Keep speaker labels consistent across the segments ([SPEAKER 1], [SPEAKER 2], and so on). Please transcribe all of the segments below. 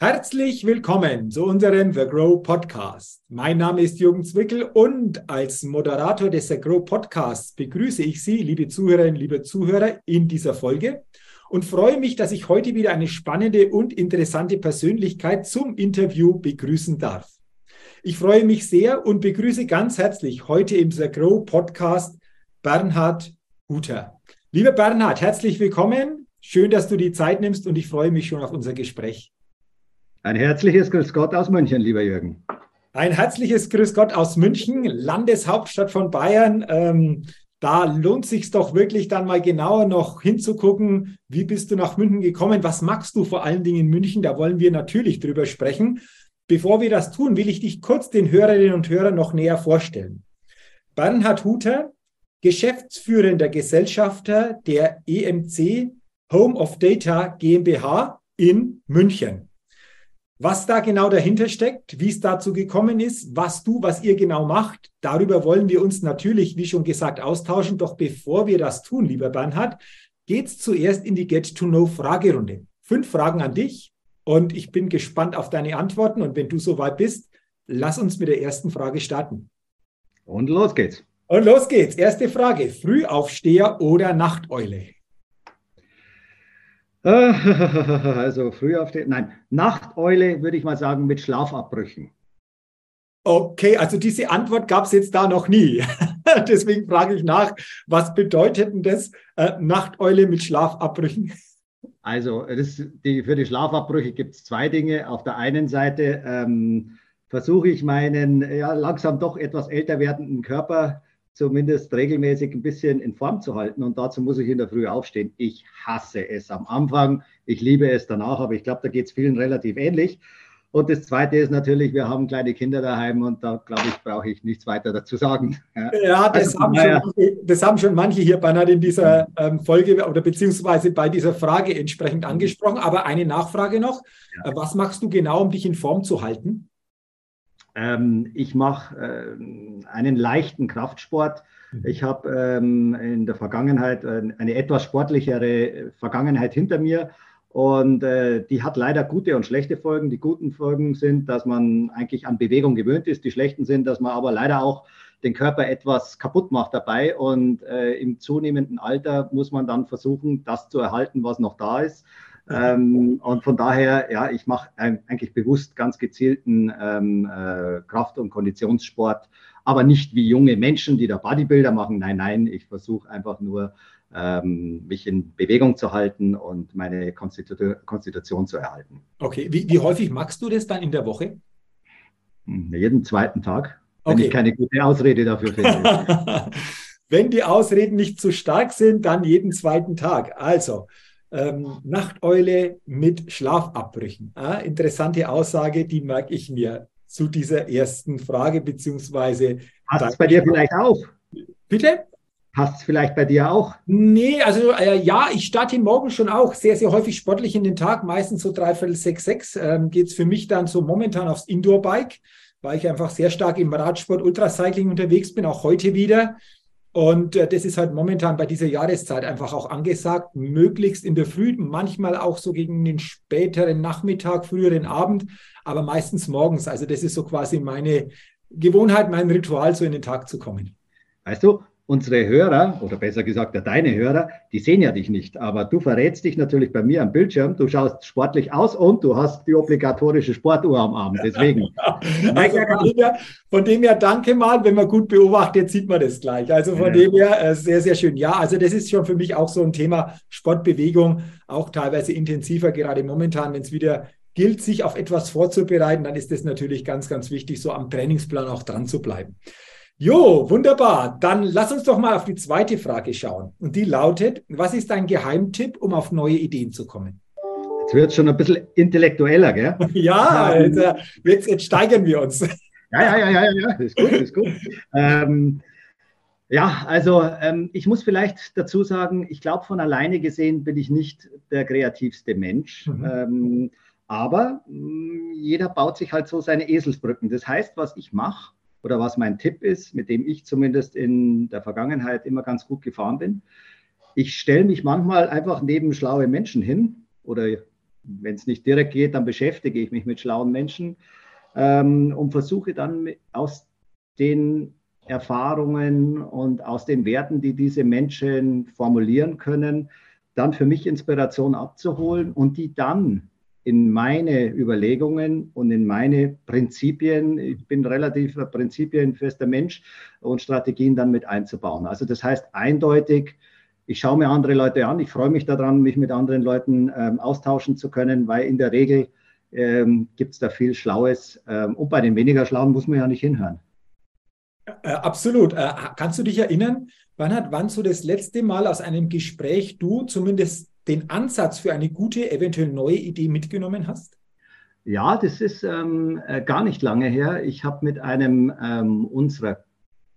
[SPEAKER 1] Herzlich willkommen zu unserem The Grow Podcast. Mein Name ist Jürgen Zwickel und als Moderator des The Grow Podcasts begrüße ich Sie, liebe Zuhörerinnen, liebe Zuhörer, in dieser Folge und freue mich, dass ich heute wieder eine spannende und interessante Persönlichkeit zum Interview begrüßen darf. Ich freue mich sehr und begrüße ganz herzlich heute im The Grow Podcast Bernhard Huter. Lieber Bernhard, herzlich willkommen. Schön, dass du die Zeit nimmst und ich freue mich schon auf unser Gespräch.
[SPEAKER 2] Ein herzliches Grüß Gott aus München, lieber Jürgen.
[SPEAKER 1] Ein herzliches Grüß Gott aus München, Landeshauptstadt von Bayern. Ähm, da lohnt sich doch wirklich dann mal genauer noch hinzugucken, wie bist du nach München gekommen? Was magst du vor allen Dingen in München? Da wollen wir natürlich drüber sprechen. Bevor wir das tun, will ich dich kurz den Hörerinnen und Hörern noch näher vorstellen. Bernhard Huter, geschäftsführender Gesellschafter der EMC Home of Data GmbH in München. Was da genau dahinter steckt, wie es dazu gekommen ist, was du, was ihr genau macht, darüber wollen wir uns natürlich, wie schon gesagt, austauschen. Doch bevor wir das tun, lieber Bernhard, geht's zuerst in die Get-to-Know-Fragerunde. Fünf Fragen an dich und ich bin gespannt auf deine Antworten. Und wenn du soweit bist, lass uns mit der ersten Frage starten.
[SPEAKER 2] Und los geht's.
[SPEAKER 1] Und los geht's. Erste Frage. Frühaufsteher oder Nachteule?
[SPEAKER 2] Also früh auf die, nein, Nachteule würde ich mal sagen mit Schlafabbrüchen.
[SPEAKER 1] Okay, also diese Antwort gab es jetzt da noch nie. Deswegen frage ich nach, was bedeutet denn das äh, Nachteule mit Schlafabbrüchen?
[SPEAKER 2] Also das, die, für die Schlafabbrüche gibt es zwei Dinge. Auf der einen Seite ähm, versuche ich meinen ja, langsam doch etwas älter werdenden Körper zumindest regelmäßig ein bisschen in Form zu halten. Und dazu muss ich in der Früh aufstehen. Ich hasse es am Anfang, ich liebe es danach, aber ich glaube, da geht es vielen relativ ähnlich. Und das Zweite ist natürlich, wir haben kleine Kinder daheim und da, glaube ich, brauche ich nichts weiter dazu sagen.
[SPEAKER 1] Ja, ja das, also, haben naja. schon, das, haben schon, manche hier, Bernhard, in dieser ähm, Folge oder beziehungsweise bei dieser Frage entsprechend angesprochen. Aber eine Nachfrage noch. Ja. Was machst du genau, um dich in Form zu halten?
[SPEAKER 2] Ähm, ich mache äh, einen leichten Kraftsport. Mhm. Ich habe ähm, in der Vergangenheit äh, eine etwas sportlichere Vergangenheit hinter mir und äh, die hat leider gute und schlechte Folgen. Die guten Folgen sind, dass man eigentlich an Bewegung gewöhnt ist. Die schlechten sind, dass man aber leider auch den Körper etwas kaputt macht dabei. Und äh, im zunehmenden Alter muss man dann versuchen, das zu erhalten, was noch da ist. Ähm, und von daher, ja, ich mache eigentlich bewusst ganz gezielten ähm, äh, Kraft- und Konditionssport, aber nicht wie junge Menschen, die da Bodybuilder machen. Nein, nein, ich versuche einfach nur, ähm, mich in Bewegung zu halten und meine Konstitu Konstitution zu erhalten.
[SPEAKER 1] Okay, wie, wie, häufig machst du das dann in der Woche?
[SPEAKER 2] Hm, jeden zweiten Tag, wenn okay. ich keine gute Ausrede dafür finde.
[SPEAKER 1] wenn die Ausreden nicht zu stark sind, dann jeden zweiten Tag. Also, ähm, Nachteule mit Schlafabbrüchen. Ah, interessante Aussage, die merke ich mir zu dieser ersten Frage, beziehungsweise.
[SPEAKER 2] Passt es bei dir vielleicht auch?
[SPEAKER 1] Bitte?
[SPEAKER 2] Passt es vielleicht bei dir auch?
[SPEAKER 1] Nee, also äh, ja, ich starte morgen schon auch sehr, sehr häufig sportlich in den Tag, meistens so dreiviertel sechs, sechs. Ähm, Geht es für mich dann so momentan aufs Indoor-Bike, weil ich einfach sehr stark im Radsport, Ultracycling unterwegs bin, auch heute wieder. Und äh, das ist halt momentan bei dieser Jahreszeit einfach auch angesagt, möglichst in der Früh, manchmal auch so gegen den späteren Nachmittag, früheren Abend, aber meistens morgens. Also das ist so quasi meine Gewohnheit, mein Ritual, so in den Tag zu kommen.
[SPEAKER 2] Weißt du, unsere Hörer, oder besser gesagt deine Hörer, die sehen ja dich nicht, aber du verrätst dich natürlich bei mir am Bildschirm, du schaust sportlich aus und du hast die obligatorische Sportuhr am Abend, deswegen.
[SPEAKER 1] also von, dem her, von dem her, danke mal, wenn man gut beobachtet, sieht man das gleich. Also von ja. dem her, äh, sehr, sehr schön. Ja, also das ist schon für mich auch so ein Thema Sportbewegung, auch teilweise intensiver, gerade momentan, wenn es wieder gilt, sich auf etwas vorzubereiten, dann ist es natürlich ganz, ganz wichtig, so am Trainingsplan auch dran zu bleiben. Jo, wunderbar. Dann lass uns doch mal auf die zweite Frage schauen. Und die lautet, was ist dein Geheimtipp, um auf neue Ideen zu kommen?
[SPEAKER 2] Jetzt wird es schon ein bisschen intellektueller, gell?
[SPEAKER 1] ja, jetzt, äh, jetzt, jetzt, steigern wir uns.
[SPEAKER 2] Ja, ja, ja, ja, ja, ist gut, ist gut. ähm, ja, also ähm, ich muss vielleicht dazu sagen, ich glaube, von alleine gesehen bin ich nicht der kreativste Mensch. Mhm. Ähm, aber mh, mm, jeder baut sich halt so seine Eselsbrücken. Das heißt, was ich mache, oder was mein Tipp ist, mit dem ich zumindest in der Vergangenheit immer ganz gut gefahren bin. Ich stelle mich manchmal einfach neben schlaue Menschen hin oder wenn es nicht direkt geht, dann beschäftige ich mich mit schlauen Menschen ähm, und versuche dann aus den Erfahrungen und aus den Werten, die diese Menschen formulieren können, dann für mich Inspiration abzuholen und die dann in meine Überlegungen und in meine Prinzipien, ich bin relativ prinzipienfester Mensch, und Strategien dann mit einzubauen. Also das heißt eindeutig, ich schaue mir andere Leute an, ich freue mich daran, mich mit anderen Leuten ähm, austauschen zu können, weil in der Regel ähm, gibt es da viel Schlaues. Ähm, und bei den weniger Schlauen muss man ja nicht hinhören.
[SPEAKER 1] Äh, absolut. Äh, kannst du dich erinnern, hat wann so das letzte Mal aus einem Gespräch du zumindest den Ansatz für eine gute, eventuell neue Idee mitgenommen hast?
[SPEAKER 2] Ja, das ist ähm, äh, gar nicht lange her. Ich habe mit einem ähm, unserer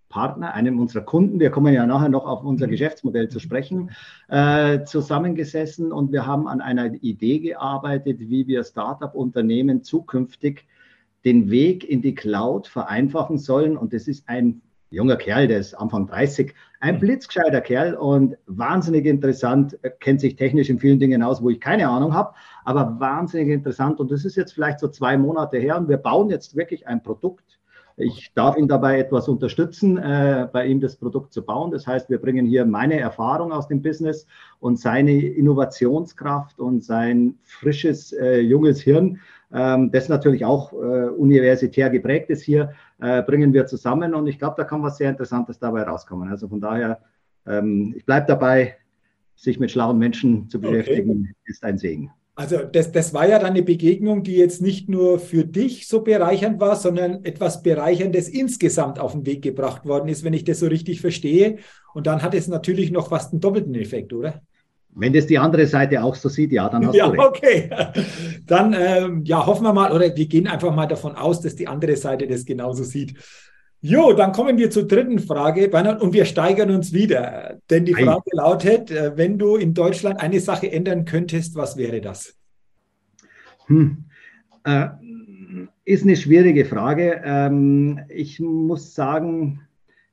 [SPEAKER 2] Partner, einem unserer Kunden, wir kommen ja nachher noch auf unser. Geschäftsmodell zu sprechen, äh, zusammengesessen und wir haben an einer Idee gearbeitet, wie wir Startup-Unternehmen zukünftig den Weg in die Cloud vereinfachen sollen. Und das ist ein junger Kerl, der ist Anfang 30, ein mhm. blitzgescheiter Kerl und wahnsinnig interessant, kennt sich technisch in vielen Dingen aus, wo ich keine Ahnung habe, aber wahnsinnig interessant. Und das ist jetzt vielleicht so zwei Monate her und wir bauen jetzt wirklich ein Produkt. Ich darf ihn dabei etwas unterstützen, äh, bei ihm das Produkt zu bauen. Das heißt, wir bringen hier meine Erfahrung aus dem Business und seine Innovationskraft und sein frisches, äh, junges Hirn ähm, das natürlich auch äh, universitär geprägt ist hier, äh, bringen wir zusammen und ich glaube, da kann was sehr Interessantes dabei rauskommen. Also von daher, ähm, ich bleibe dabei, sich mit schlauen Menschen zu beschäftigen, okay. ist ein Segen.
[SPEAKER 1] Also das, das war ja dann eine Begegnung, die jetzt nicht nur für dich so bereichernd war, sondern etwas Bereicherndes insgesamt auf den Weg gebracht worden ist, wenn ich das so richtig verstehe. Und dann hat es natürlich noch fast einen doppelten Effekt, oder?
[SPEAKER 2] Wenn das die andere Seite auch so sieht, ja, dann hast
[SPEAKER 1] ja, du recht. Okay, dann ähm, ja, hoffen wir mal, oder wir gehen einfach mal davon aus, dass die andere Seite das genauso sieht. Jo, dann kommen wir zur dritten Frage, Bernhard, und wir steigern uns wieder. Denn die Frage Ei. lautet, äh, wenn du in Deutschland eine Sache ändern könntest, was wäre das?
[SPEAKER 2] Hm. Äh, ist eine schwierige Frage. Ähm, ich muss sagen,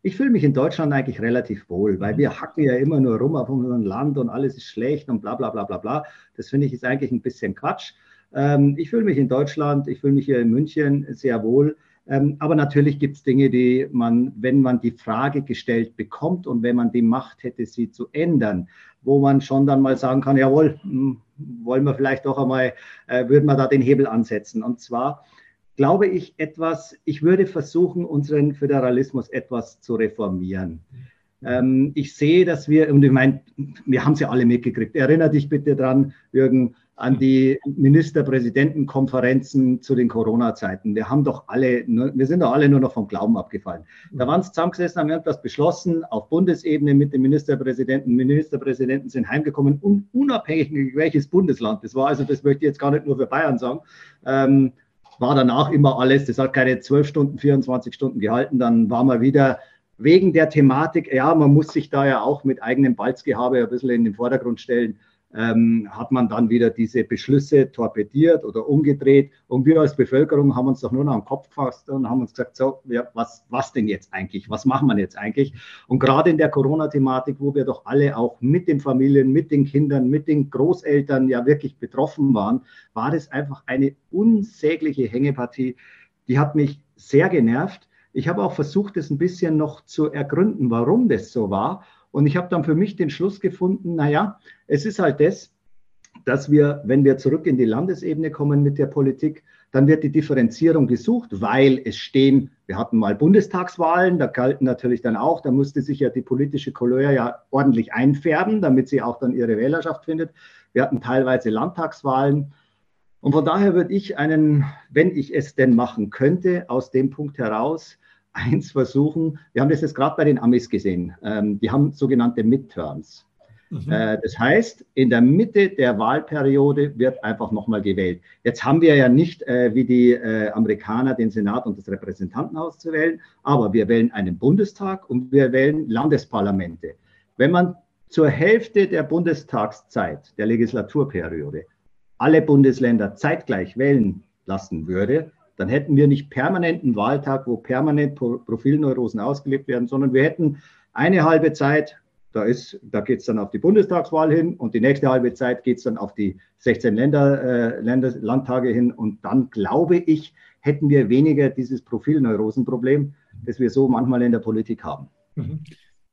[SPEAKER 2] ich fühle mich in Deutschland eigentlich relativ wohl, weil wir hacken ja immer nur rum auf unserem Land und alles ist schlecht und bla bla bla bla bla. Das finde ich ist eigentlich ein bisschen Quatsch. Ähm, ich fühle mich in Deutschland, ich fühle mich hier in München sehr wohl. Ähm, aber natürlich gibt es Dinge, die man, wenn man die Frage gestellt bekommt und wenn man die Macht hätte, sie zu ändern, wo man schon dann mal sagen kann, jawohl, hm, wollen wir vielleicht doch einmal, äh, würden wir da den Hebel ansetzen. Und zwar glaube ich, etwas, ich würde versuchen, unseren Föderalismus etwas zu reformieren. Ähm, ich sehe, dass wir, und ich meine, wir haben es ja alle mitgekriegt. Erinner dich bitte dran, Jürgen, an die Ministerpräsidentenkonferenzen zu den Corona-Zeiten. Wir haben doch alle, wir sind doch alle nur noch vom Glauben abgefallen. Da waren es zusammengesessen, haben das beschlossen auf Bundesebene mit den Ministerpräsidenten. Ministerpräsidenten sind heimgekommen, unabhängig welches Bundesland das war. Also das möchte ich jetzt gar nicht nur für Bayern sagen. Ähm, war danach immer alles, das hat keine 12 Stunden, 24 Stunden gehalten, dann war man wieder wegen der Thematik, ja, man muss sich da ja auch mit eigenem Balzgehabe ein bisschen in den Vordergrund stellen ähm, hat man dann wieder diese Beschlüsse torpediert oder umgedreht. Und wir als Bevölkerung haben uns doch nur noch am Kopf gefasst und haben uns gesagt, so, ja, was, was denn jetzt eigentlich? Was machen wir jetzt eigentlich? Und gerade in der Corona-Thematik, wo wir doch alle auch mit den Familien, mit den Kindern, mit den Großeltern ja wirklich betroffen waren, war das einfach eine unsägliche Hängepartie. Die hat mich sehr genervt. Ich habe auch versucht, das ein bisschen noch zu ergründen, warum das so war. Und ich habe dann für mich den Schluss gefunden, naja, es ist halt das, dass wir, wenn wir zurück in die Landesebene kommen mit der Politik, dann wird die Differenzierung gesucht, weil es stehen, wir hatten mal Bundestagswahlen, da galten natürlich dann auch, da musste sich ja die politische Couleur ja ordentlich einfärben, damit sie auch dann ihre Wählerschaft findet. Wir hatten teilweise Landtagswahlen. Und von daher würde ich einen, wenn ich es denn machen könnte, aus dem Punkt heraus eins versuchen. Wir haben das jetzt gerade bei den Amis gesehen. Ähm, die haben sogenannte Midterms. Mhm. Äh, das heißt, in der Mitte der Wahlperiode wird einfach nochmal gewählt. Jetzt haben wir ja nicht äh, wie die äh, Amerikaner den Senat und das Repräsentantenhaus zu wählen, aber wir wählen einen Bundestag und wir wählen Landesparlamente. Wenn man zur Hälfte der Bundestagszeit der Legislaturperiode alle Bundesländer zeitgleich wählen lassen würde, dann hätten wir nicht permanenten Wahltag, wo permanent Profilneurosen ausgelebt werden, sondern wir hätten eine halbe Zeit, Da, da geht es dann auf die Bundestagswahl hin und die nächste halbe Zeit geht es dann auf die 16 Länder, äh, Länder, Landtage hin. Und dann glaube ich, hätten wir weniger dieses Profilneurosenproblem, das wir so manchmal in der Politik haben. Mhm.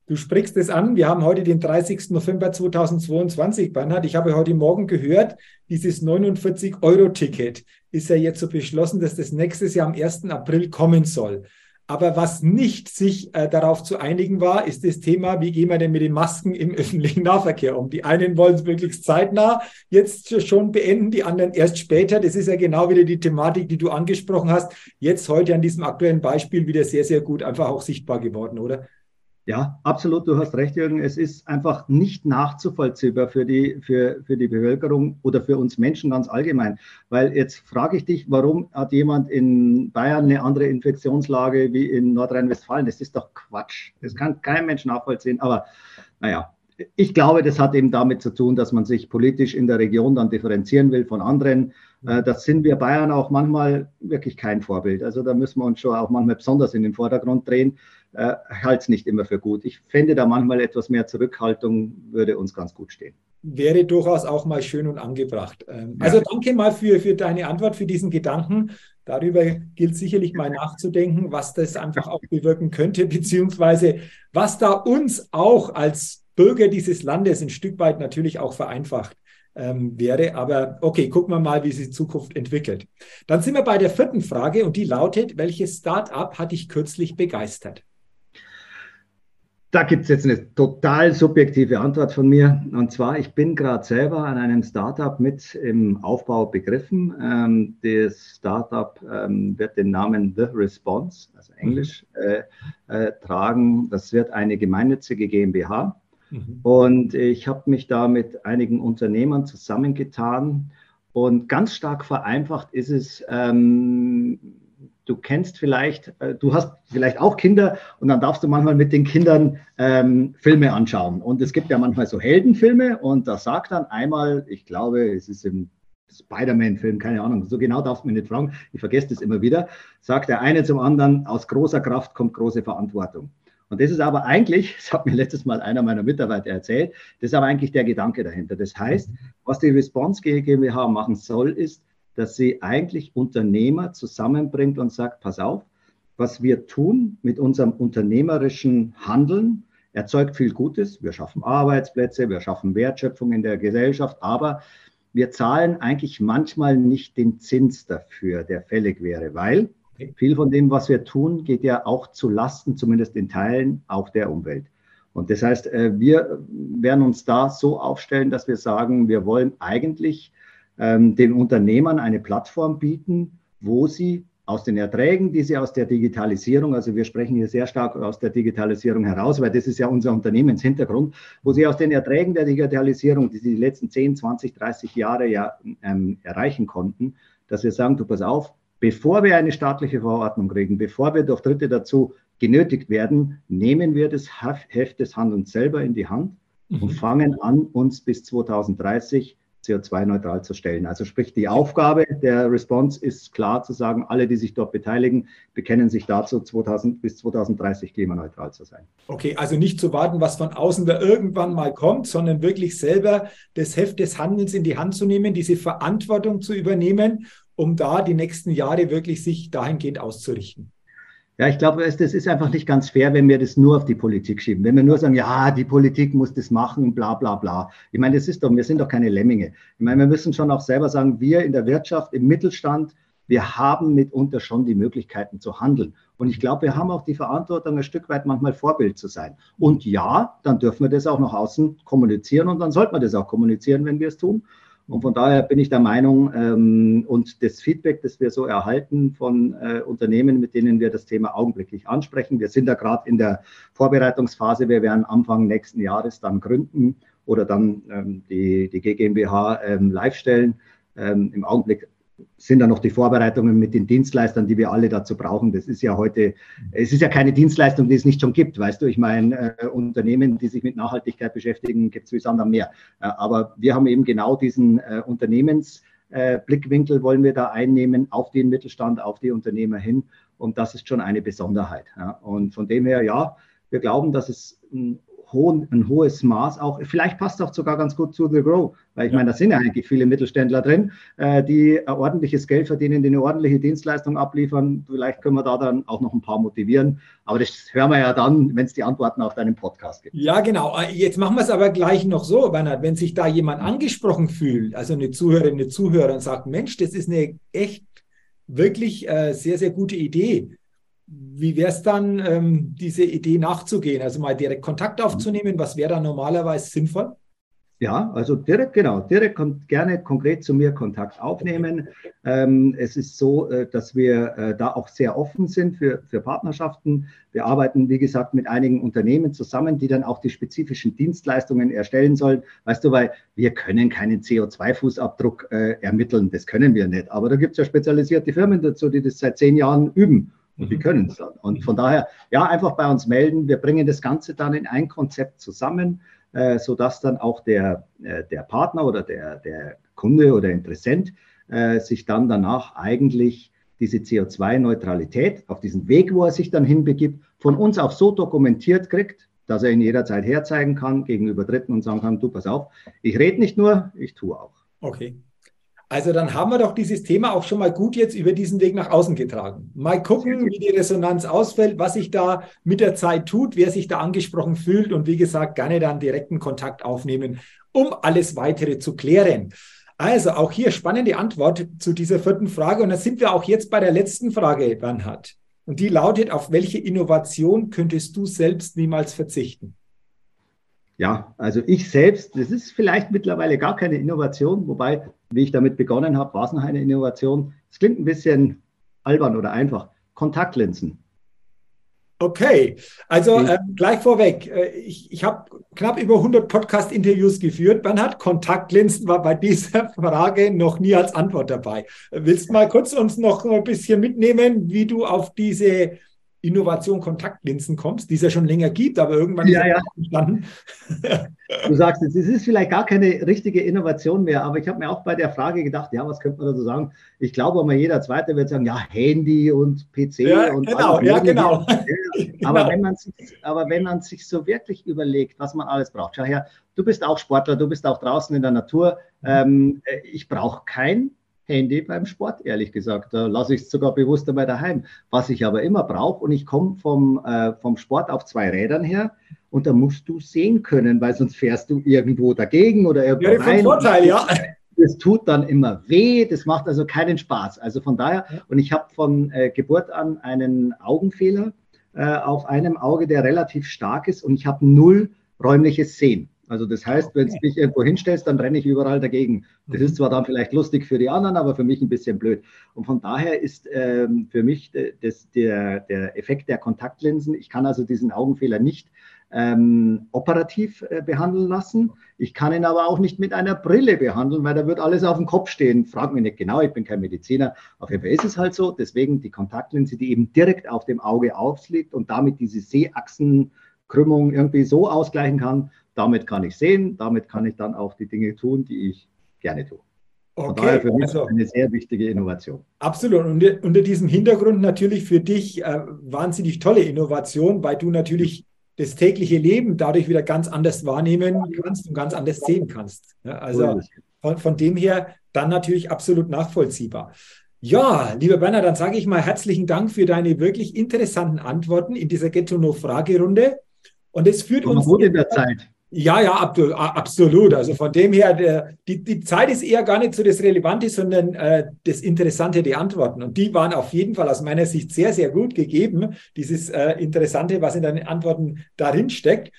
[SPEAKER 1] Du sprichst es an. Wir haben heute den 30. November 2022, Bernhard. Ich habe heute Morgen gehört, dieses 49-Euro-Ticket ist ja jetzt so beschlossen, dass das nächstes Jahr am 1. April kommen soll. Aber was nicht sich äh, darauf zu einigen war, ist das Thema, wie gehen wir denn mit den Masken im öffentlichen Nahverkehr um? Die einen wollen es wirklich zeitnah jetzt schon beenden, die anderen erst später. Das ist ja genau wieder die Thematik, die du angesprochen hast. Jetzt heute an diesem aktuellen Beispiel wieder sehr, sehr gut einfach auch sichtbar geworden, oder?
[SPEAKER 2] Ja, absolut, du hast recht, Jürgen. Es ist einfach nicht nachzuvollziehbar für die, für, für die Bevölkerung oder für uns Menschen ganz allgemein. Weil jetzt frage ich dich, warum hat jemand in Bayern eine andere Infektionslage wie in Nordrhein-Westfalen? Das ist doch Quatsch. Das kann kein Mensch nachvollziehen. Aber naja, ich glaube, das hat eben damit zu tun, dass man sich politisch in der Region dann differenzieren will von anderen. Äh, das sind wir Bayern auch manchmal wirklich kein Vorbild. Also da müssen wir uns schon auch manchmal besonders in den Vordergrund drehen äh, halte es nicht immer für gut. Ich fände da manchmal etwas mehr Zurückhaltung, würde uns ganz gut stehen.
[SPEAKER 1] Wäre durchaus auch mal schön und angebracht. Ähm, also ja. danke mal für, für deine Antwort, für diesen Gedanken. Darüber gilt sicherlich mal nachzudenken, was das einfach auch bewirken könnte, beziehungsweise was da uns auch als Bürger dieses Landes ein Stück weit natürlich auch vereinfacht ähm, wäre. Aber okay, gucken wir mal, wie sich die Zukunft entwickelt. Dann sind wir bei der vierten Frage und die lautet, welches Start-up hat dich kürzlich begeistert?
[SPEAKER 2] Da gibt es jetzt eine total subjektive Antwort von mir. Und zwar, ich bin gerade selber an einem Startup mit im Aufbau begriffen. Ähm, das Startup ähm, wird den Namen The Response, also Englisch, mhm. äh, äh, tragen. Das wird eine gemeinnützige GmbH. Mhm. Und ich habe mich da mit einigen Unternehmern zusammengetan. Und ganz stark vereinfacht ist es, ähm, du kennst vielleicht, äh, du hast vielleicht auch Kinder und dann darfst du manchmal mit den Kindern ähm, Filme anschauen. Und es gibt ja manchmal so Heldenfilme und da sagt dann einmal, ich glaube, es ist im Spider-Man-Film, keine Ahnung, so genau darfst du mich nicht fragen, ich vergesse das immer wieder, sagt der eine zum anderen, aus großer Kraft kommt große Verantwortung. Und das ist aber eigentlich, das hat mir letztes Mal einer meiner Mitarbeiter erzählt, das ist aber eigentlich der Gedanke dahinter. Das heißt, was die Response GmbH machen soll, ist, dass sie eigentlich Unternehmer zusammenbringt und sagt, pass auf, was wir tun mit unserem unternehmerischen Handeln, erzeugt viel Gutes. Wir schaffen Arbeitsplätze, wir schaffen Wertschöpfung in der Gesellschaft, aber wir zahlen eigentlich manchmal nicht den Zins dafür, der fällig wäre, weil viel von dem, was wir tun, geht ja auch zu Lasten, zumindest in Teilen, auch der Umwelt. Und das heißt, äh, wir werden uns da so aufstellen, dass wir sagen, wir wollen eigentlich ähm, den Unternehmern eine Plattform bieten, wo sie aus den Erträgen, die sie aus der Digitalisierung, also wir sprechen hier sehr stark aus der Digitalisierung heraus, weil das ist ja unser Unternehmenshintergrund, wo sie aus den Erträgen der Digitalisierung, die sie die letzten 10, 20, 30 Jahre ja ähm, erreichen konnten, dass wir sagen, du pass auf, bevor wir eine staatliche Verordnung kriegen, bevor wir durch Dritte dazu genötigt werden, nehmen wir das Heft des Handelns selber in die Hand und mhm. fangen an, uns bis 2030 CO2-neutral zu stellen. Also sprich, die Aufgabe der Response ist klar zu sagen, alle, die sich dort beteiligen, bekennen sich dazu, 2000, bis 2030 klimaneutral zu sein.
[SPEAKER 1] Okay, also nicht zu warten, was von außen da irgendwann mal kommt, sondern wirklich selber das Heft des Handelns in die Hand zu nehmen, diese Verantwortung zu übernehmen, um da die nächsten Jahre wirklich sich dahingehend auszurichten.
[SPEAKER 2] Ja, ich glaube, das ist einfach nicht ganz fair, wenn wir das nur auf die Politik schieben. Wenn wir nur sagen, ja, die Politik muss das machen, bla bla bla. Ich meine, das ist doch, wir sind doch keine Lemminge. Ich meine, wir müssen schon auch selber sagen, wir in der Wirtschaft, im Mittelstand, wir haben mitunter schon die Möglichkeiten zu handeln. Und ich glaube, wir haben auch die Verantwortung, ein Stück weit manchmal Vorbild zu sein. Und ja, dann dürfen wir das auch nach außen kommunizieren und dann sollte man das auch kommunizieren, wenn wir es tun. Und von daher bin ich der Meinung, ähm, und das Feedback, das wir so erhalten von äh, Unternehmen, mit denen wir das Thema augenblicklich ansprechen, wir sind da gerade in der Vorbereitungsphase, wir werden Anfang nächsten Jahres dann gründen oder dann ähm, die, die GmbH ähm, live stellen. Ähm, Im Augenblick sind da noch die Vorbereitungen mit den Dienstleistern, die wir alle dazu brauchen. Das ist ja heute, es ist ja keine Dienstleistung, die es nicht schon gibt, weißt du. Ich meine, äh, Unternehmen, die sich mit Nachhaltigkeit beschäftigen, gibt es wie Sand am Meer. Äh, aber wir haben eben genau diesen äh, Unternehmensblickwinkel, äh, wollen wir da einnehmen auf den Mittelstand, auf die Unternehmer hin. Und das ist schon eine Besonderheit. Ja. Und von dem her, ja, wir glauben, dass es hohen, ein hohes Maß auch, vielleicht passt auch sogar ganz gut zu The Grow, weil ich meine, da sind ja eigentlich viele Mittelständler drin, äh, die ordentliches Geld verdienen, die eine ordentliche Dienstleistung abliefern. Vielleicht können wir da dann auch noch ein paar motivieren. Aber das hören wir ja dann, wenn es die Antworten auf deinem Podcast gibt.
[SPEAKER 1] Ja, genau. Äh, jetzt machen wir es aber gleich noch so, Bernhard, wenn sich da jemand angesprochen fühlt, also eine Zuhörerin, eine Zuhörer und sagt, Mensch, das ist eine echt wirklich äh, sehr, sehr gute Idee wie wäre es dann, ähm, diese Idee nachzugehen? Also mal direkt Kontakt aufzunehmen, was wäre da normalerweise sinnvoll?
[SPEAKER 2] Ja, also direkt, genau, direkt kommt gerne konkret zu mir Kontakt aufnehmen. Ähm, es ist so, äh, dass wir äh, da auch sehr offen sind für, für Partnerschaften. Wir arbeiten, wie gesagt, mit einigen Unternehmen zusammen, die dann auch die spezifischen Dienstleistungen erstellen sollen. Weißt du, weil wir können keinen CO2-Fußabdruck äh, ermitteln, das können wir nicht. Aber da gibt es ja spezialisierte Firmen dazu, die das seit zehn Jahren üben. Und die mhm. können es dann. Und von daher, ja, einfach bei uns melden. Wir bringen das Ganze dann in ein Konzept zusammen, äh, sodass dann auch der, äh, der Partner oder der, der Kunde oder Interessent äh, sich dann danach eigentlich diese CO2-Neutralität auf diesen Weg, wo er sich dann hinbegibt, von uns auch so dokumentiert kriegt, dass er ihn jederzeit herzeigen kann gegenüber Dritten und sagen kann, du pass auf, ich rede nicht nur, ich tue auch.
[SPEAKER 1] Okay. Also dann haben wir doch dieses Thema auch schon mal gut jetzt über diesen Weg nach außen getragen. Mal gucken, wie die Resonanz ausfällt, was sich da mit der Zeit tut, wer sich da angesprochen fühlt und wie gesagt, gerne dann direkten Kontakt aufnehmen, um alles weitere zu klären. Also auch hier spannende Antwort zu dieser vierten Frage und da sind wir auch jetzt bei der letzten Frage, Bernhard. Und die lautet, auf welche Innovation könntest du selbst niemals verzichten?
[SPEAKER 2] Ja, also ich selbst, das ist vielleicht mittlerweile gar keine Innovation, wobei, wie ich damit begonnen habe, war es noch eine Innovation. Es klingt ein bisschen albern oder einfach. Kontaktlinsen.
[SPEAKER 1] Okay, also äh, gleich vorweg, äh, ich, ich habe knapp über 100 Podcast-Interviews geführt. Man hat Kontaktlinsen, war bei dieser Frage noch nie als Antwort dabei. Willst du mal kurz uns noch ein bisschen mitnehmen, wie du auf diese Innovation Kontaktlinsen kommst, die es ja schon länger gibt, aber irgendwann
[SPEAKER 2] ja, ist ja. entstanden. Du sagst es, es ist vielleicht gar keine richtige Innovation mehr, aber ich habe mir auch bei der Frage gedacht, ja, was könnte man da so sagen? Ich glaube mal, jeder Zweite wird sagen, ja, Handy und PC
[SPEAKER 1] ja,
[SPEAKER 2] und
[SPEAKER 1] genau, ja, genau.
[SPEAKER 2] Aber, genau. Wenn man sich, aber wenn man sich so wirklich überlegt, was man alles braucht, schau her, du bist auch Sportler, du bist auch draußen in der Natur. Mhm. Ähm, ich brauche kein Handy beim Sport, ehrlich gesagt. Da lasse ich es sogar bewusst dabei daheim. Was ich aber immer brauche, und ich komme vom, äh, vom Sport auf zwei Rädern her, und da musst du sehen können, weil sonst fährst du irgendwo dagegen oder irgendwo ja, rein.
[SPEAKER 1] Vorteil, ja.
[SPEAKER 2] Das tut dann immer weh, das macht also keinen Spaß. Also von daher, und ich habe von äh, Geburt an einen Augenfehler äh, auf einem Auge, der relativ stark ist, und ich habe null räumliches Sehen. Also das heißt, okay. wenn du dich irgendwo hinstellst, dann renne ich überall dagegen. Das mhm. ist zwar dann vielleicht lustig für die anderen, aber für mich ein bisschen blöd. Und von daher ist ähm, für mich das, der, der Effekt der Kontaktlinsen, ich kann also diesen Augenfehler nicht ähm, operativ äh, behandeln lassen. Ich kann ihn aber auch nicht mit einer Brille behandeln, weil da wird alles auf dem Kopf stehen. Frag mich nicht genau, ich bin kein Mediziner. Auf jeden Fall ist es halt so. Deswegen die Kontaktlinse, die eben direkt auf dem Auge aufliegt und damit diese Sehachsenkrümmung irgendwie so ausgleichen kann, damit kann ich sehen, damit kann ich dann auch die Dinge tun, die ich gerne tue. Okay, für mich also, eine sehr wichtige Innovation.
[SPEAKER 1] Absolut. Und unter diesem Hintergrund natürlich für dich äh, wahnsinnig tolle Innovation, weil du natürlich das tägliche Leben dadurch wieder ganz anders wahrnehmen kannst und ganz anders sehen kannst. Ja, also von, von, dem her dann natürlich absolut nachvollziehbar. Ja, lieber Berner, dann sage ich mal herzlichen Dank für deine wirklich interessanten Antworten in dieser Ghetto-No-Fragerunde. Und es führt uns.
[SPEAKER 2] Gut in der Zeit.
[SPEAKER 1] Ja, ja, absolut. Also von dem her, der, die, die Zeit ist eher gar nicht so das Relevante, sondern äh, das Interessante, die Antworten. Und die waren auf jeden Fall aus meiner Sicht sehr, sehr gut gegeben. Dieses äh, Interessante, was in deinen Antworten darin steckt.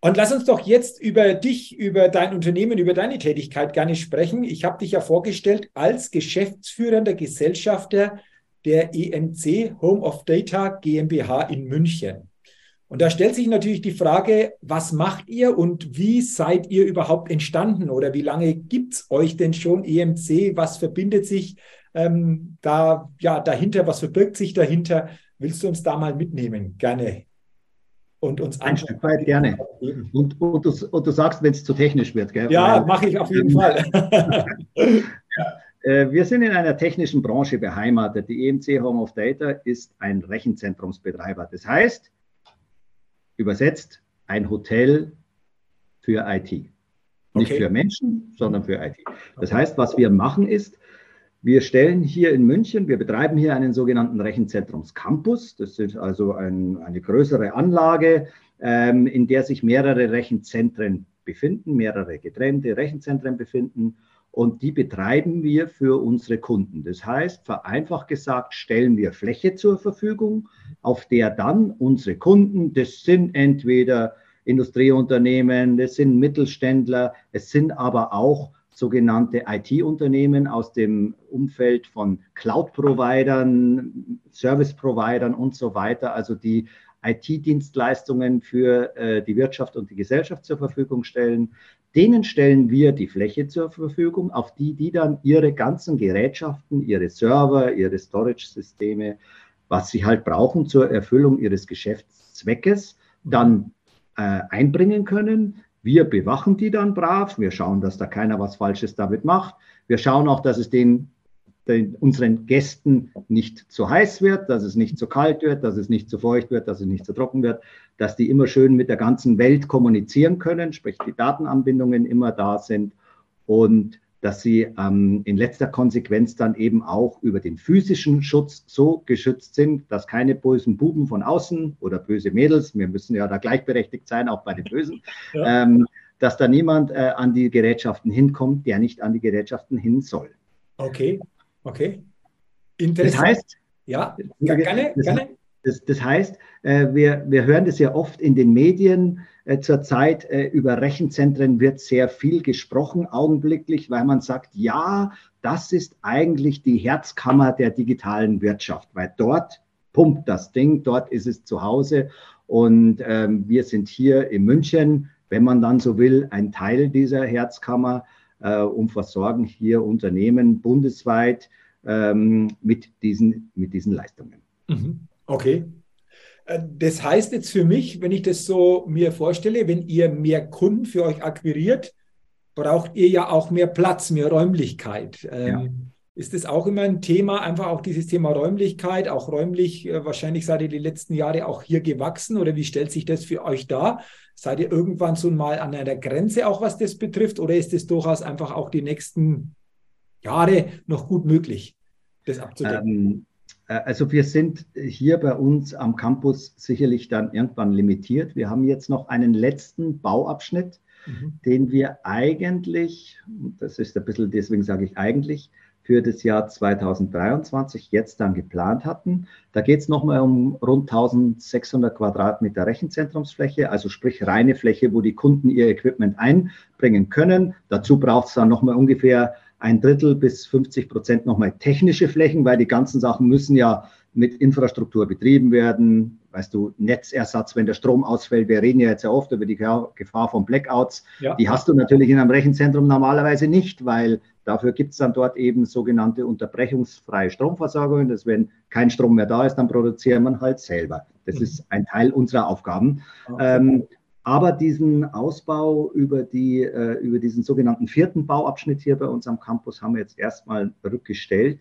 [SPEAKER 1] Und lass uns doch jetzt über dich, über dein Unternehmen, über deine Tätigkeit gerne sprechen. Ich habe dich ja vorgestellt als geschäftsführender Gesellschafter der EMC Home of Data GmbH in München. Und da stellt sich natürlich die Frage, was macht ihr und wie seid ihr überhaupt entstanden oder wie lange gibt es euch denn schon EMC? Was verbindet sich ähm, da ja, dahinter? Was verbirgt sich dahinter? Willst du uns da mal mitnehmen? Gerne.
[SPEAKER 2] Und uns ein Stück weit gerne. Und, und, du, und du sagst, wenn es zu technisch wird,
[SPEAKER 1] gell? Ja, mache ich auf jeden Fall.
[SPEAKER 2] Äh, wir sind in einer technischen Branche beheimatet. Die EMC Home of Data ist ein Rechenzentrumsbetreiber. Das heißt, Übersetzt, ein Hotel für IT. Nicht okay. für Menschen, sondern für IT. Das heißt, was wir machen ist, wir stellen hier in München, wir betreiben hier einen sogenannten Rechenzentrumscampus. Das ist also ein, eine größere Anlage, ähm, in der sich mehrere Rechenzentren befinden, mehrere getrennte Rechenzentren befinden. Und die betreiben wir für unsere Kunden. Das heißt, vereinfacht gesagt, stellen wir Fläche zur Verfügung, auf der dann unsere Kunden, das sind entweder Industrieunternehmen, das sind Mittelständler, es sind aber auch sogenannte IT-Unternehmen aus dem Umfeld von Cloud-Providern, Service-Providern und so weiter, also die IT-Dienstleistungen für äh, die Wirtschaft und die Gesellschaft zur Verfügung stellen. Denen stellen wir die Fläche zur Verfügung, auf die die dann ihre ganzen Gerätschaften, ihre Server, ihre Storage-Systeme, was sie halt brauchen zur Erfüllung ihres Geschäftszweckes, dann äh, einbringen können. Wir bewachen die dann brav. Wir schauen, dass da keiner was Falsches damit macht. Wir schauen auch, dass es den, den, unseren Gästen nicht zu heiß wird, dass es nicht zu kalt wird, dass es nicht zu feucht wird, dass es nicht zu trocken wird, dass die immer schön mit der ganzen Welt kommunizieren können, sprich die Datenanbindungen immer da sind und dass sie ähm, in letzter Konsequenz dann eben auch über den physischen Schutz so geschützt sind, dass keine bösen Buben von außen oder böse Mädels, wir müssen ja da gleichberechtigt sein, auch bei den Bösen, ja. ähm, dass da niemand äh, an die Gerätschaften hinkommt, der nicht an die Gerätschaften hin soll.
[SPEAKER 1] Okay, okay.
[SPEAKER 2] Interessant. Das heißt, ja, gerne, das, gerne. Das, das heißt, äh, wir, wir hören das ja oft in den Medien, äh, zurzeit äh, über Rechenzentren wird sehr viel gesprochen, augenblicklich, weil man sagt, ja, das ist eigentlich die Herzkammer der digitalen Wirtschaft, weil dort pumpt das Ding, dort ist es zu Hause. Und ähm, wir sind hier in München, wenn man dann so will, ein Teil dieser Herzkammer und versorgen hier Unternehmen bundesweit ähm, mit, diesen, mit diesen Leistungen.
[SPEAKER 1] Mhm. Okay, äh, das heißt jetzt für mich, wenn ich das so mir vorstelle, wenn ihr mehr Kunden für euch akquiriert, braucht ihr ja auch mehr Platz, mehr Räumlichkeit. Ähm, ja. Ist das auch immer ein Thema, einfach auch dieses Thema Räumlichkeit, auch räumlich, äh, wahrscheinlich seid ihr die letzten Jahre auch hier gewachsen oder wie stellt sich das für euch dar? Seid ihr irgendwann so mal an einer Grenze auch, was das betrifft oder ist es durchaus einfach auch die nächsten Jahre noch gut möglich, das abzudecken? Ähm,
[SPEAKER 2] äh, also wir sind hier bei uns am Campus sicherlich dann irgendwann limitiert. Wir haben jetzt noch einen letzten Bauabschnitt, mhm. den wir eigentlich, das ist ein bisschen, deswegen sage ich eigentlich, für das Jahr 2023 jetzt dann geplant hatten. Da geht es nochmal um rund 1600 Quadratmeter Rechenzentrumsfläche, also sprich reine Fläche, wo die Kunden ihr Equipment einbringen können. Dazu braucht es dann nochmal ungefähr ein Drittel bis 50 Prozent nochmal technische Flächen, weil die ganzen Sachen müssen ja mit Infrastruktur betrieben werden. Weißt du, Netzersatz, wenn der Strom ausfällt. Wir reden ja jetzt ja oft über die Gefahr von Blackouts. Ja. Die hast du natürlich in einem Rechenzentrum normalerweise nicht, weil dafür gibt es dann dort eben sogenannte unterbrechungsfreie Stromversorgung. Das, wenn kein Strom mehr da ist, dann produziert man halt selber. Das mhm. ist ein Teil unserer Aufgaben. Okay. Ähm, aber diesen Ausbau über, die, äh, über diesen sogenannten vierten Bauabschnitt hier bei uns am Campus haben wir jetzt erstmal rückgestellt.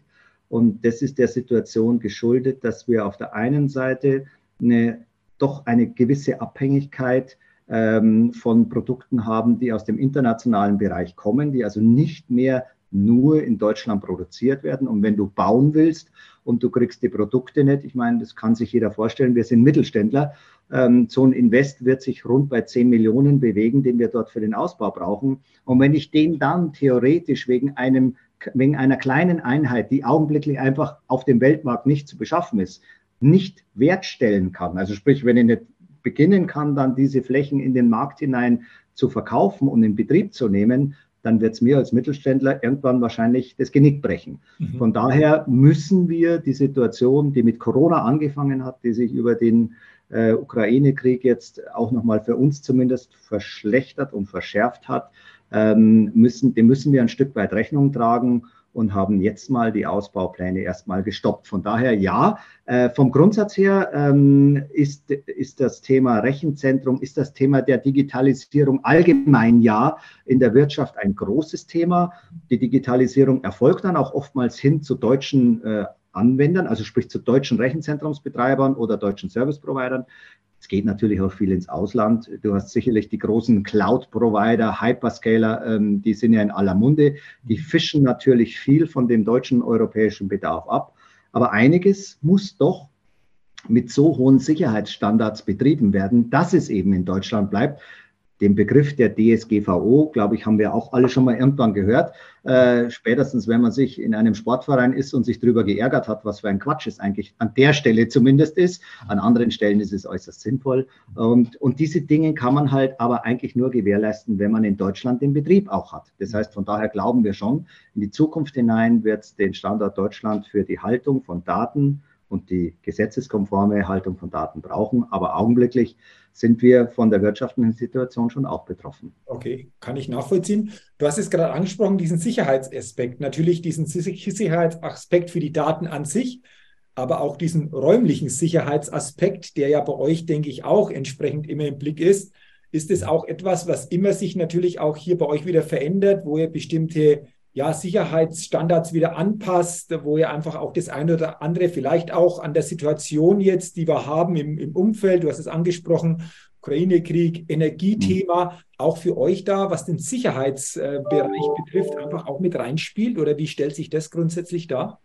[SPEAKER 2] Und das ist der Situation geschuldet, dass wir auf der einen Seite eine, doch eine gewisse Abhängigkeit ähm, von Produkten haben, die aus dem internationalen Bereich kommen, die also nicht mehr nur in Deutschland produziert werden. Und wenn du bauen willst und du kriegst die Produkte nicht, ich meine, das kann sich jeder vorstellen, wir sind Mittelständler ähm, so ein Invest wird sich rund bei 10 Millionen bewegen, den wir dort für den Ausbau brauchen. Und wenn ich den dann theoretisch wegen einem wegen einer kleinen Einheit, die augenblicklich einfach auf dem Weltmarkt nicht zu beschaffen ist, nicht wertstellen kann. Also sprich, wenn ich nicht beginnen kann, dann diese Flächen in den Markt hinein zu verkaufen und in Betrieb zu nehmen, dann wird es mir als Mittelständler irgendwann wahrscheinlich das Genick brechen. Mhm. Von daher müssen wir die Situation, die mit Corona angefangen hat, die sich über den äh, Ukraine-Krieg jetzt auch nochmal für uns zumindest verschlechtert und verschärft hat, ähm, müssen, dem müssen wir ein Stück weit Rechnung tragen und haben jetzt mal die Ausbaupläne erstmal gestoppt. Von daher ja, äh, vom Grundsatz her ähm, ist, ist das Thema Rechenzentrum, ist das Thema der Digitalisierung allgemein ja in der Wirtschaft ein großes Thema. Die Digitalisierung erfolgt dann auch oftmals hin zu deutschen äh, Anwendern, also sprich zu deutschen Rechenzentrumsbetreibern oder deutschen Service-Providern, Es geht natürlich auch viel ins Ausland. Du hast sicherlich die großen Cloud-Provider, Hyperscaler, ähm, die sind ja in aller Munde. Die fischen natürlich viel von dem deutschen europäischen Bedarf ab. Aber einiges muss doch mit so hohen Sicherheitsstandards betrieben werden, dass es eben in Deutschland bleibt den Begriff der DSGVO, glaube ich, haben wir auch alle schon mal irgendwann gehört. Äh, spätestens, wenn man sich in einem Sportverein ist und sich darüber geärgert hat, was für ein Quatsch es eigentlich an der Stelle zumindest ist. An anderen Stellen ist es äußerst sinnvoll. Und, und diese Dinge kann man halt aber eigentlich nur gewährleisten, wenn man in Deutschland den Betrieb auch hat. Das heißt, von daher glauben wir schon, in die Zukunft hinein wird es den Standort Deutschland für die Haltung von Daten und die gesetzeskonforme Haltung von Daten brauchen. Aber augenblicklich sind wir von der wirtschaftlichen Situation schon auch betroffen.
[SPEAKER 1] Okay, kann ich nachvollziehen. Du hast es gerade angesprochen, diesen Sicherheitsaspekt. Natürlich diesen Sicherheitsaspekt für die Daten an sich, aber auch diesen räumlichen Sicherheitsaspekt, der ja bei euch, denke ich, auch entsprechend immer im Blick ist. Ist es auch etwas, was immer sich natürlich auch hier bei euch wieder verändert, wo ihr bestimmte ja, Sicherheitsstandards wieder anpasst, wo ihr einfach auch das eine oder andere vielleicht auch an der Situation jetzt, die wir haben im, im Umfeld, du hast es angesprochen, Ukraine-Krieg, Energiethema, mhm. auch für euch da, was den Sicherheitsbereich betrifft, einfach auch mit reinspielt? Oder wie stellt sich das grundsätzlich dar?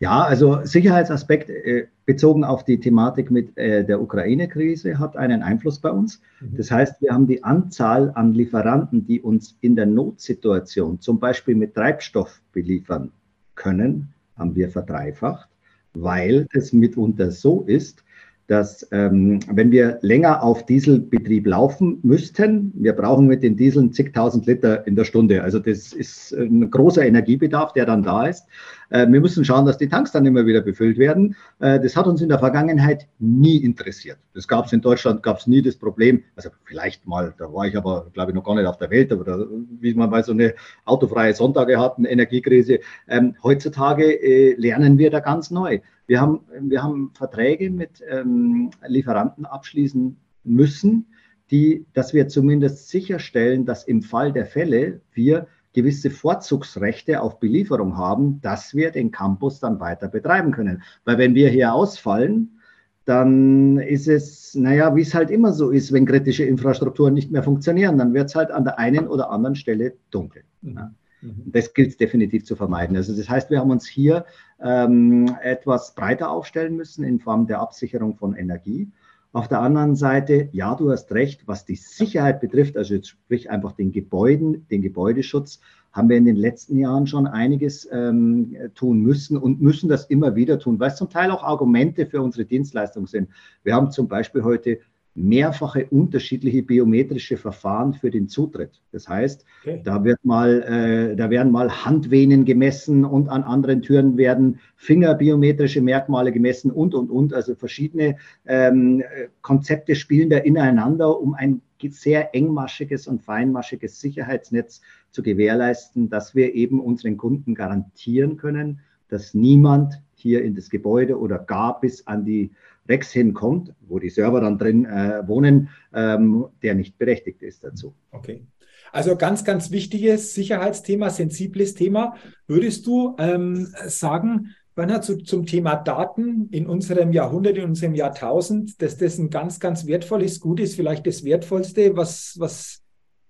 [SPEAKER 2] Ja, also Sicherheitsaspekt äh, bezogen auf die Thematik mit äh, der Ukraine-Krise hat einen Einfluss bei uns. Mhm. Das heißt, wir haben die Anzahl an Lieferanten, die uns in der Notsituation zum Beispiel mit Treibstoff beliefern können, haben wir verdreifacht, weil es mitunter so ist, dass ähm, wenn wir länger auf Dieselbetrieb laufen müssten, wir brauchen mit den Dieseln zigtausend Liter in der Stunde. Also das ist ein großer Energiebedarf, der dann da ist. Äh, wir müssen schauen, dass die Tanks dann immer wieder befüllt werden. Äh, das hat uns in der Vergangenheit nie interessiert. Das gab es in Deutschland, gab es nie das Problem. Also vielleicht mal, da war ich aber, glaube ich, noch gar nicht auf der Welt, aber da, wie man mal so eine autofreie Sonntage hat, eine Energiekrise. Ähm, heutzutage äh, lernen wir da ganz neu. Wir haben, wir haben Verträge mit ähm, Lieferanten abschließen müssen, die, dass wir zumindest sicherstellen, dass im Fall der Fälle wir gewisse Vorzugsrechte auf Belieferung haben, dass wir den Campus dann weiter betreiben können. Weil wenn wir hier ausfallen, dann ist es, naja, wie es halt immer so ist, wenn kritische Infrastrukturen nicht mehr funktionieren, dann wird es halt an der einen oder anderen Stelle dunkel. Mhm. Mhm. Das gilt es definitiv zu vermeiden. Also das heißt, wir haben uns hier ähm, etwas breiter aufstellen müssen in Form der Absicherung von Energie. Auf der anderen Seite, ja, du hast recht, was die Sicherheit betrifft, also jetzt sprich einfach den Gebäuden, den Gebäudeschutz, haben wir in den letzten Jahren schon einiges ähm, tun müssen und müssen das immer wieder tun, weil es zum Teil auch Argumente für unsere Dienstleistung sind. Wir haben zum Beispiel heute mehrfache unterschiedliche biometrische Verfahren für den Zutritt. Das heißt, okay. da wird mal, äh, da werden mal Handvenen gemessen und an anderen Türen werden fingerbiometrische Merkmale gemessen und und und. Also verschiedene ähm, Konzepte spielen da ineinander, um ein sehr engmaschiges und feinmaschiges Sicherheitsnetz zu gewährleisten, dass wir eben unseren Kunden garantieren können, dass niemand hier in das Gebäude oder gar bis an die Rex hinkommt, wo die Server dann drin äh, wohnen, ähm, der nicht berechtigt ist dazu.
[SPEAKER 1] Okay. Also ganz, ganz wichtiges Sicherheitsthema, sensibles Thema. Würdest du ähm, sagen, Bernhard, zu, zum Thema Daten in unserem Jahrhundert, in unserem Jahrtausend, dass das ein ganz, ganz wertvolles Gut ist, vielleicht das Wertvollste, was, was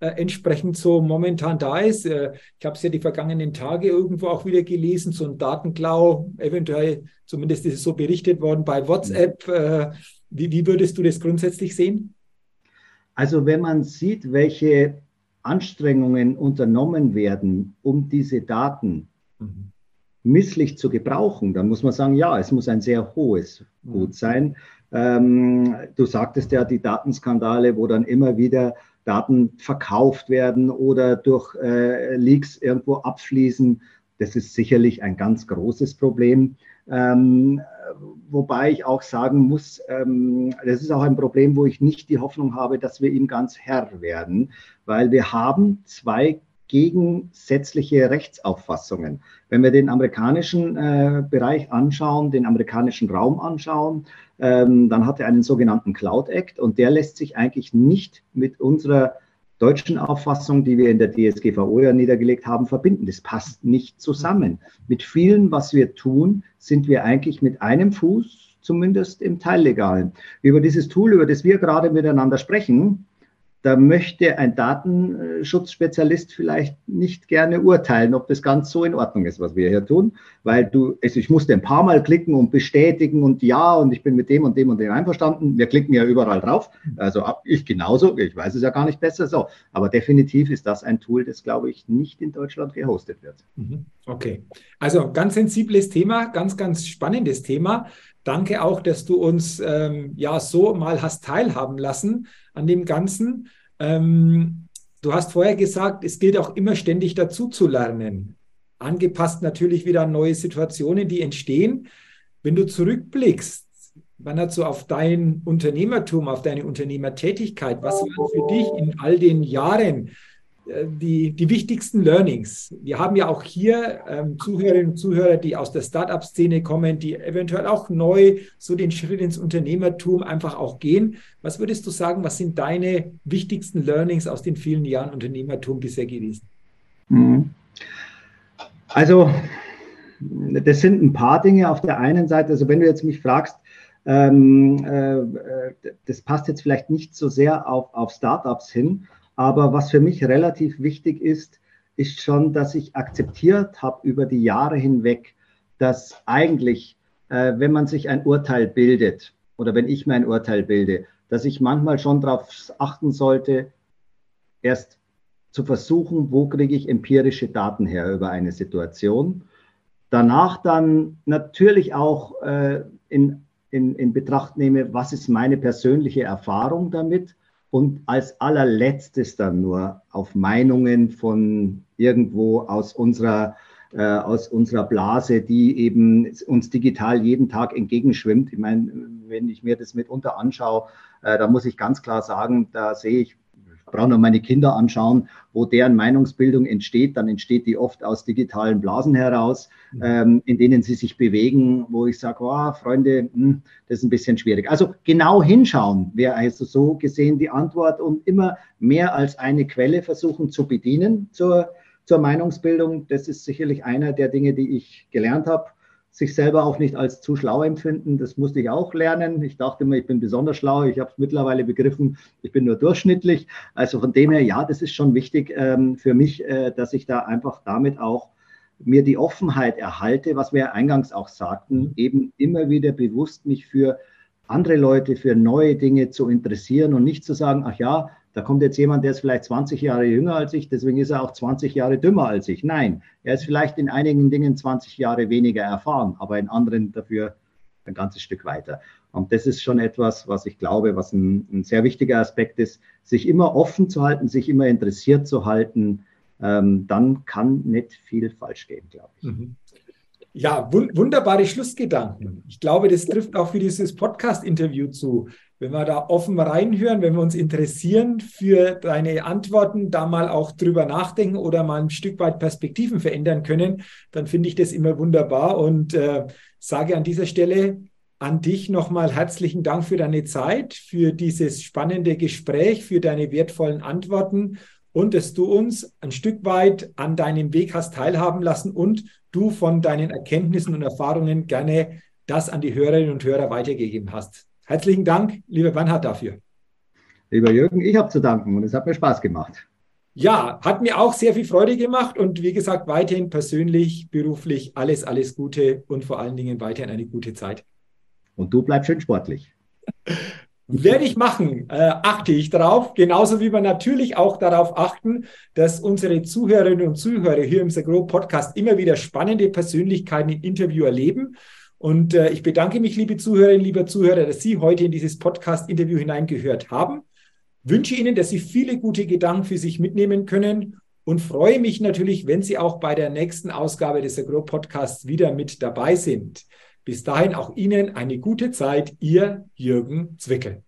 [SPEAKER 1] entsprechend so momentan da ist. Äh, ich habe es ja die vergangenen Tage irgendwo auch wieder gelesen, so ein Datenklau, eventuell, zumindest ist es so berichtet worden bei WhatsApp. Äh, wie, wie würdest du das grundsätzlich sehen?
[SPEAKER 2] Also wenn man sieht, welche Anstrengungen unternommen werden, um diese Daten mhm. misslich zu gebrauchen, dann muss man sagen, ja, es muss ein sehr hohes Gut mhm. sein. Ähm, du sagtest ja die Datenskandale, wo dann immer wieder Daten verkauft werden oder durch äh, Leaks irgendwo abfließen. Das ist sicherlich ein ganz großes Problem. Ähm, wobei ich auch sagen muss, ähm, das ist auch ein Problem, wo ich nicht die Hoffnung habe, dass wir ihm ganz Herr werden, weil wir haben zwei gegensätzliche Rechtsauffassungen. Wenn wir den amerikanischen äh, Bereich anschauen, den amerikanischen Raum anschauen, ähm, dann hat er einen sogenannten Cloud Act und der lässt sich eigentlich nicht mit unserer deutschen Auffassung, die wir in der DSGVO ja niedergelegt haben, verbinden. Das passt nicht zusammen. Mit vielen, was wir tun, sind wir eigentlich mit einem Fuß zumindest im Teillegalen. Über dieses Tool, über das wir gerade miteinander sprechen, da möchte ein Datenschutzspezialist vielleicht nicht gerne urteilen, ob das ganz so in Ordnung ist, was wir hier tun, weil du, also ich musste ein paar Mal klicken und bestätigen und ja, und ich bin mit dem und dem und dem einverstanden. Wir klicken ja überall drauf. Also ich genauso, ich weiß es ja gar nicht besser so. Aber definitiv ist das ein Tool, das, glaube ich, nicht in Deutschland gehostet wird.
[SPEAKER 1] Mhm. Okay. Also ganz sensibles Thema, ganz, ganz spannendes Thema. Danke auch, dass du uns ähm, ja so mal hast teilhaben lassen an dem Ganzen. Ähm, du hast vorher gesagt, es gilt auch immer ständig dazu zu lernen. Angepasst natürlich wieder an neue Situationen, die entstehen. Wenn du zurückblickst, wann hat so auf dein Unternehmertum, auf deine Unternehmertätigkeit, was waren für dich in all den Jahren die, die wichtigsten Learnings. Wir haben ja auch hier ähm, Zuhörerinnen und Zuhörer, die aus der Startup-Szene kommen, die eventuell auch neu so den Schritt ins Unternehmertum einfach auch gehen. Was würdest du sagen, was sind deine wichtigsten Learnings aus den vielen Jahren Unternehmertum bisher gewesen? Mhm.
[SPEAKER 2] Also, das sind ein paar Dinge auf der einen Seite. Also, wenn du jetzt mich fragst, ähm, äh, das passt jetzt vielleicht nicht so sehr auf, auf Startups hin, aber was für mich relativ wichtig ist, ist schon, dass ich akzeptiert habe über die Jahre hinweg, dass eigentlich, äh, wenn man sich ein Urteil bildet oder wenn ich mein Urteil bilde, dass ich manchmal schon darauf achten sollte, erst zu versuchen, wo kriege ich empirische Daten her über eine Situation. Danach dann natürlich auch äh, in, in, in Betracht nehme, was ist meine persönliche Erfahrung damit und als allerletztes dann nur auf Meinungen von irgendwo aus unserer, äh, aus unserer Blase, die eben uns digital jeden Tag entgegenschwimmt. Ich meine, wenn ich mir das mitunter anschaue, äh, da muss ich ganz klar sagen, da sehe ich brauche nur meine Kinder anschauen, wo deren Meinungsbildung entsteht, dann entsteht die oft aus digitalen Blasen heraus, mhm. ähm, in denen sie sich bewegen, wo ich sage, oh, Freunde, mh, hm, das ist ein bisschen schwierig. Also genau hinschauen wäre also so gesehen die Antwort und immer mehr als eine Quelle versuchen zu bedienen zur, zur Meinungsbildung. Das ist sicherlich einer der Dinge, die ich gelernt habe sich selber auch nicht als zu schlau empfinden. Das musste ich auch lernen. Ich dachte immer, ich bin besonders schlau. Ich habe es mittlerweile begriffen, ich bin nur durchschnittlich. Also von dem her, ja, das ist schon wichtig ähm, für mich, äh, dass ich da einfach damit auch mir die Offenheit erhalte, was wir eingangs auch sagten, mhm. eben immer wieder bewusst mich für andere Leute, für neue Dinge zu interessieren und nicht zu sagen, ach ja, da kommt jetzt jemand, der ist vielleicht 20 Jahre jünger als ich, deswegen ist er auch 20 Jahre dümmer als ich. Nein, er ist vielleicht in einigen Dingen 20 Jahre weniger erfahren, aber in anderen dafür ein ganzes Stück weiter. Und das ist schon etwas, was ich glaube, was ein, ein sehr wichtiger Aspekt ist, sich immer offen zu halten, sich immer interessiert zu halten. Ähm, dann kann nicht viel falsch gehen, glaube ich. Mhm.
[SPEAKER 1] Ja, wun wunderbare Schlussgedanken. Ich glaube, das trifft auch für dieses Podcast-Interview zu wenn wir da offen reinhören, wenn wir uns interessieren für deine Antworten, da mal auch drüber nachdenken oder mal ein Stück weit Perspektiven verändern können, dann finde ich das immer wunderbar und äh, sage an dieser Stelle an dich nochmal herzlichen Dank für deine Zeit, für dieses spannende Gespräch, für deine wertvollen Antworten und dass du uns ein Stück weit an deinem Weg hast teilhaben lassen und du von deinen Erkenntnissen und Erfahrungen gerne das an die Hörerinnen und Hörer weitergegeben hast. Herzlichen Dank, lieber Bernhard, dafür.
[SPEAKER 2] Lieber Jürgen, ich habe zu danken und es hat mir Spaß gemacht.
[SPEAKER 1] Ja, hat mir auch sehr viel Freude gemacht und wie gesagt, weiterhin persönlich, beruflich alles, alles Gute und vor allen Dingen weiterhin eine gute Zeit.
[SPEAKER 2] Und du bleibst schön sportlich.
[SPEAKER 1] Werde ich machen, äh, achte ich darauf, genauso wie wir natürlich auch darauf achten, dass unsere Zuhörerinnen und Zuhörer hier im Sagro Podcast immer wieder spannende Persönlichkeiten im Interview erleben. Und äh, ich bedanke mich, liebe Zuhörerinnen, lieber Zuhörer, dass Sie heute in dieses Podcast-Interview hineingehört haben. Wünsche Ihnen, dass Sie viele gute Gedanken für sich mitnehmen können und freue mich natürlich, wenn Sie auch bei der nächsten Ausgabe des Agro Podcasts wieder mit dabei sind. Bis dahin auch Ihnen eine gute Zeit, Ihr Jürgen Zwickel.